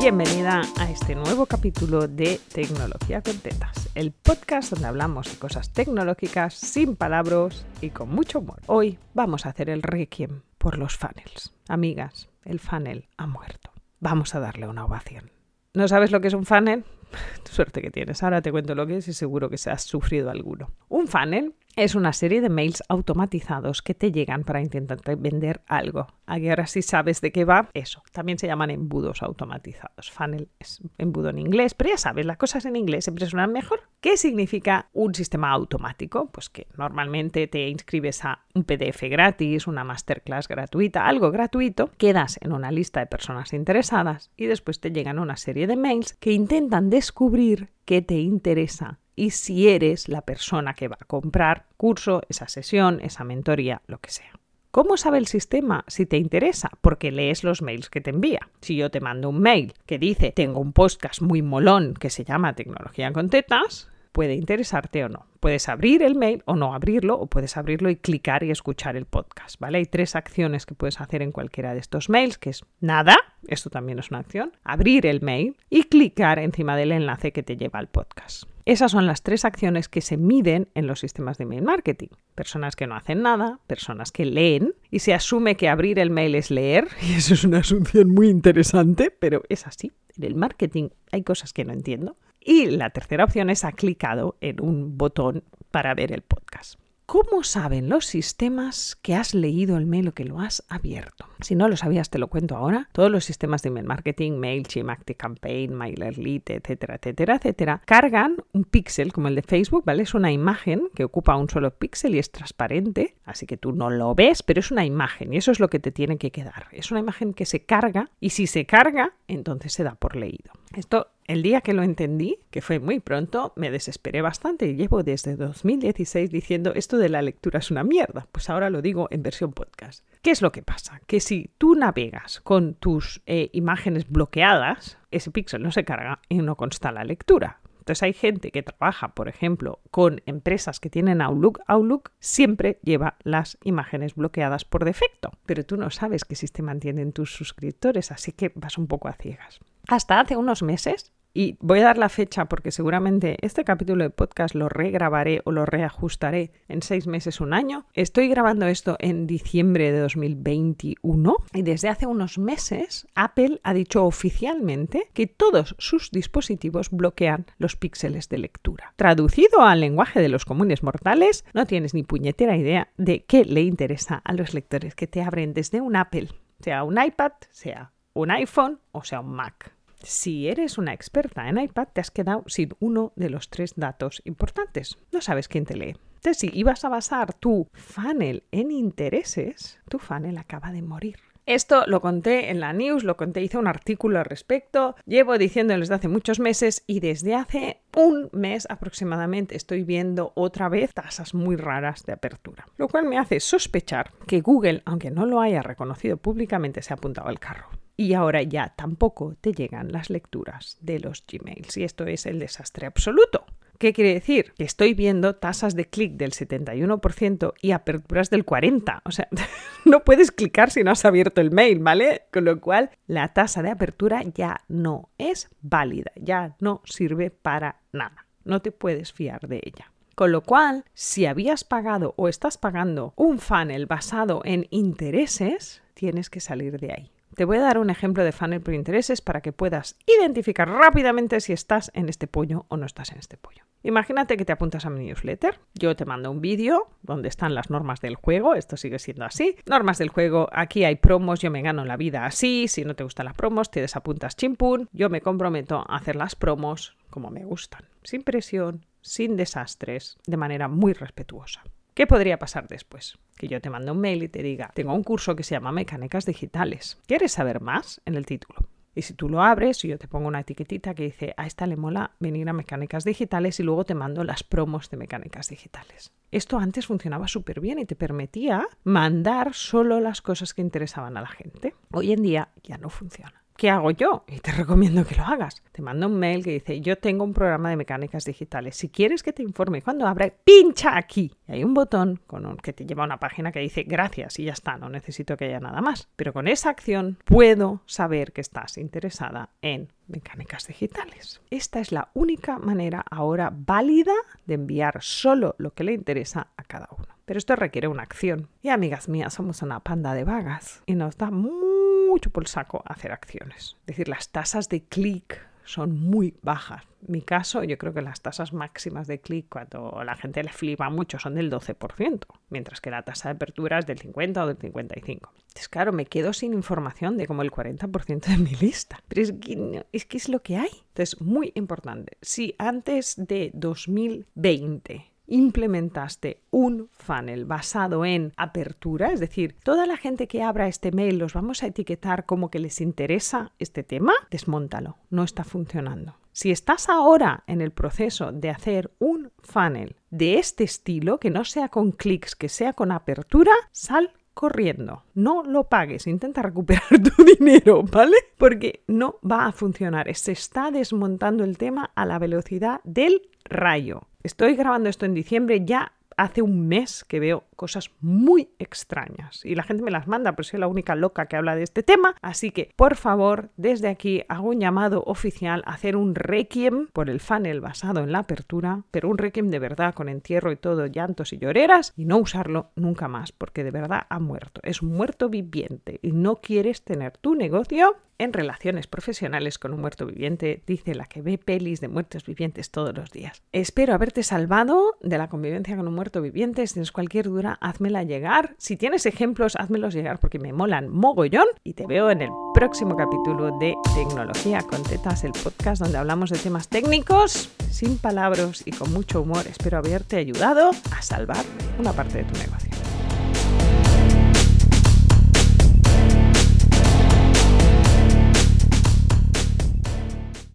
Bienvenida a este nuevo capítulo de Tecnología con Tetas, el podcast donde hablamos de cosas tecnológicas sin palabras y con mucho humor. Hoy vamos a hacer el requiem por los funnels. Amigas, el funnel ha muerto. Vamos a darle una ovación. ¿No sabes lo que es un funnel? Suerte que tienes. Ahora te cuento lo que es y seguro que se has sufrido alguno. Un funnel es una serie de mails automatizados que te llegan para intentar vender algo. Aquí ahora sí sabes de qué va, eso. También se llaman embudos automatizados. Funnel es embudo en inglés, pero ya sabes, las cosas en inglés siempre suenan mejor. ¿Qué significa un sistema automático? Pues que normalmente te inscribes a un PDF gratis, una masterclass gratuita, algo gratuito, quedas en una lista de personas interesadas y después te llegan una serie de mails que intentan descubrir qué te interesa y si eres la persona que va a comprar curso, esa sesión, esa mentoría, lo que sea. ¿Cómo sabe el sistema si te interesa? Porque lees los mails que te envía. Si yo te mando un mail que dice tengo un podcast muy molón que se llama Tecnología con Tetas, puede interesarte o no. Puedes abrir el mail o no abrirlo, o puedes abrirlo y clicar y escuchar el podcast, ¿vale? Hay tres acciones que puedes hacer en cualquiera de estos mails, que es nada, esto también es una acción, abrir el mail y clicar encima del enlace que te lleva al podcast. Esas son las tres acciones que se miden en los sistemas de email marketing. Personas que no hacen nada, personas que leen y se asume que abrir el mail es leer y eso es una asunción muy interesante, pero es así. En el marketing hay cosas que no entiendo. Y la tercera opción es ha clicado en un botón para ver el podcast. ¿Cómo saben los sistemas que has leído el mail o que lo has abierto? Si no lo sabías, te lo cuento ahora. Todos los sistemas de email marketing, MailChimp, ActiveCampaign, MailerLite, etcétera, etcétera, etcétera, cargan un píxel como el de Facebook, ¿vale? Es una imagen que ocupa un solo píxel y es transparente, así que tú no lo ves, pero es una imagen y eso es lo que te tiene que quedar. Es una imagen que se carga y si se carga, entonces se da por leído. Esto el día que lo entendí, que fue muy pronto, me desesperé bastante y llevo desde 2016 diciendo esto de la lectura es una mierda. Pues ahora lo digo en versión podcast. ¿Qué es lo que pasa? Que si tú navegas con tus eh, imágenes bloqueadas, ese píxel no se carga y no consta la lectura. Entonces hay gente que trabaja, por ejemplo, con empresas que tienen Outlook. Outlook siempre lleva las imágenes bloqueadas por defecto, pero tú no sabes qué sistema tienen tus suscriptores, así que vas un poco a ciegas. Hasta hace unos meses y voy a dar la fecha porque seguramente este capítulo de podcast lo regrabaré o lo reajustaré en seis meses, un año. Estoy grabando esto en diciembre de 2021 y desde hace unos meses Apple ha dicho oficialmente que todos sus dispositivos bloquean los píxeles de lectura. Traducido al lenguaje de los comunes mortales, no tienes ni puñetera idea de qué le interesa a los lectores que te abren desde un Apple, sea un iPad, sea un iPhone o sea un Mac. Si eres una experta en iPad, te has quedado sin uno de los tres datos importantes. No sabes quién te lee. Entonces, si ibas a basar tu funnel en intereses, tu funnel acaba de morir. Esto lo conté en la news, lo conté, hice un artículo al respecto, llevo diciéndolo desde hace muchos meses y desde hace un mes aproximadamente estoy viendo otra vez tasas muy raras de apertura, lo cual me hace sospechar que Google, aunque no lo haya reconocido públicamente, se ha apuntado al carro y ahora ya tampoco te llegan las lecturas de los Gmails. Y esto es el desastre absoluto. ¿Qué quiere decir? Que estoy viendo tasas de clic del 71% y aperturas del 40%. O sea, no puedes clicar si no has abierto el mail, ¿vale? Con lo cual, la tasa de apertura ya no es válida, ya no sirve para nada. No te puedes fiar de ella. Con lo cual, si habías pagado o estás pagando un funnel basado en intereses, tienes que salir de ahí. Te voy a dar un ejemplo de funnel por intereses para que puedas identificar rápidamente si estás en este pollo o no estás en este pollo. Imagínate que te apuntas a mi newsletter. Yo te mando un vídeo donde están las normas del juego. Esto sigue siendo así. Normas del juego. Aquí hay promos. Yo me gano la vida así. Si no te gustan las promos, te desapuntas chimpún. Yo me comprometo a hacer las promos como me gustan. Sin presión, sin desastres, de manera muy respetuosa. ¿Qué podría pasar después? Que yo te mando un mail y te diga, tengo un curso que se llama Mecánicas Digitales. ¿Quieres saber más? En el título. Y si tú lo abres, y yo te pongo una etiquetita que dice, a esta le mola venir a Mecánicas Digitales y luego te mando las promos de Mecánicas Digitales. Esto antes funcionaba súper bien y te permitía mandar solo las cosas que interesaban a la gente. Hoy en día ya no funciona. ¿Qué hago yo? Y te recomiendo que lo hagas. Te mando un mail que dice, yo tengo un programa de mecánicas digitales. Si quieres que te informe cuando abra, pincha aquí. Y hay un botón con un, que te lleva a una página que dice, gracias, y ya está, no necesito que haya nada más. Pero con esa acción puedo saber que estás interesada en mecánicas digitales. Esta es la única manera ahora válida de enviar solo lo que le interesa a cada uno. Pero esto requiere una acción. Y amigas mías, somos una panda de vagas y nos da mucho por el saco hacer acciones. Es decir, las tasas de clic son muy bajas. En mi caso, yo creo que las tasas máximas de clic cuando la gente le flipa mucho son del 12%, mientras que la tasa de apertura es del 50 o del 55. Entonces, claro, me quedo sin información de como el 40% de mi lista. Pero es que, es que es lo que hay. Entonces, muy importante. Si antes de 2020 implementaste un funnel basado en apertura, es decir, toda la gente que abra este mail los vamos a etiquetar como que les interesa este tema, desmóntalo, no está funcionando. Si estás ahora en el proceso de hacer un funnel de este estilo, que no sea con clics, que sea con apertura, sal corriendo. No lo pagues, intenta recuperar tu dinero, ¿vale? Porque no va a funcionar. Se está desmontando el tema a la velocidad del rayo. Estoy grabando esto en diciembre, ya hace un mes que veo cosas muy extrañas y la gente me las manda, pero soy la única loca que habla de este tema. Así que, por favor, desde aquí hago un llamado oficial a hacer un requiem por el funnel basado en la apertura, pero un requiem de verdad con entierro y todo, llantos y lloreras y no usarlo nunca más porque de verdad ha muerto. Es un muerto viviente y no quieres tener tu negocio en relaciones profesionales con un muerto viviente, dice la que ve pelis de muertos vivientes todos los días. Espero haberte salvado de la convivencia con un muerto viviente. Si tienes cualquier duda, házmela llegar. Si tienes ejemplos, házmelos llegar porque me molan mogollón. Y te veo en el próximo capítulo de Tecnología con Tetas, el podcast donde hablamos de temas técnicos, sin palabras y con mucho humor. Espero haberte ayudado a salvar una parte de tu negocio.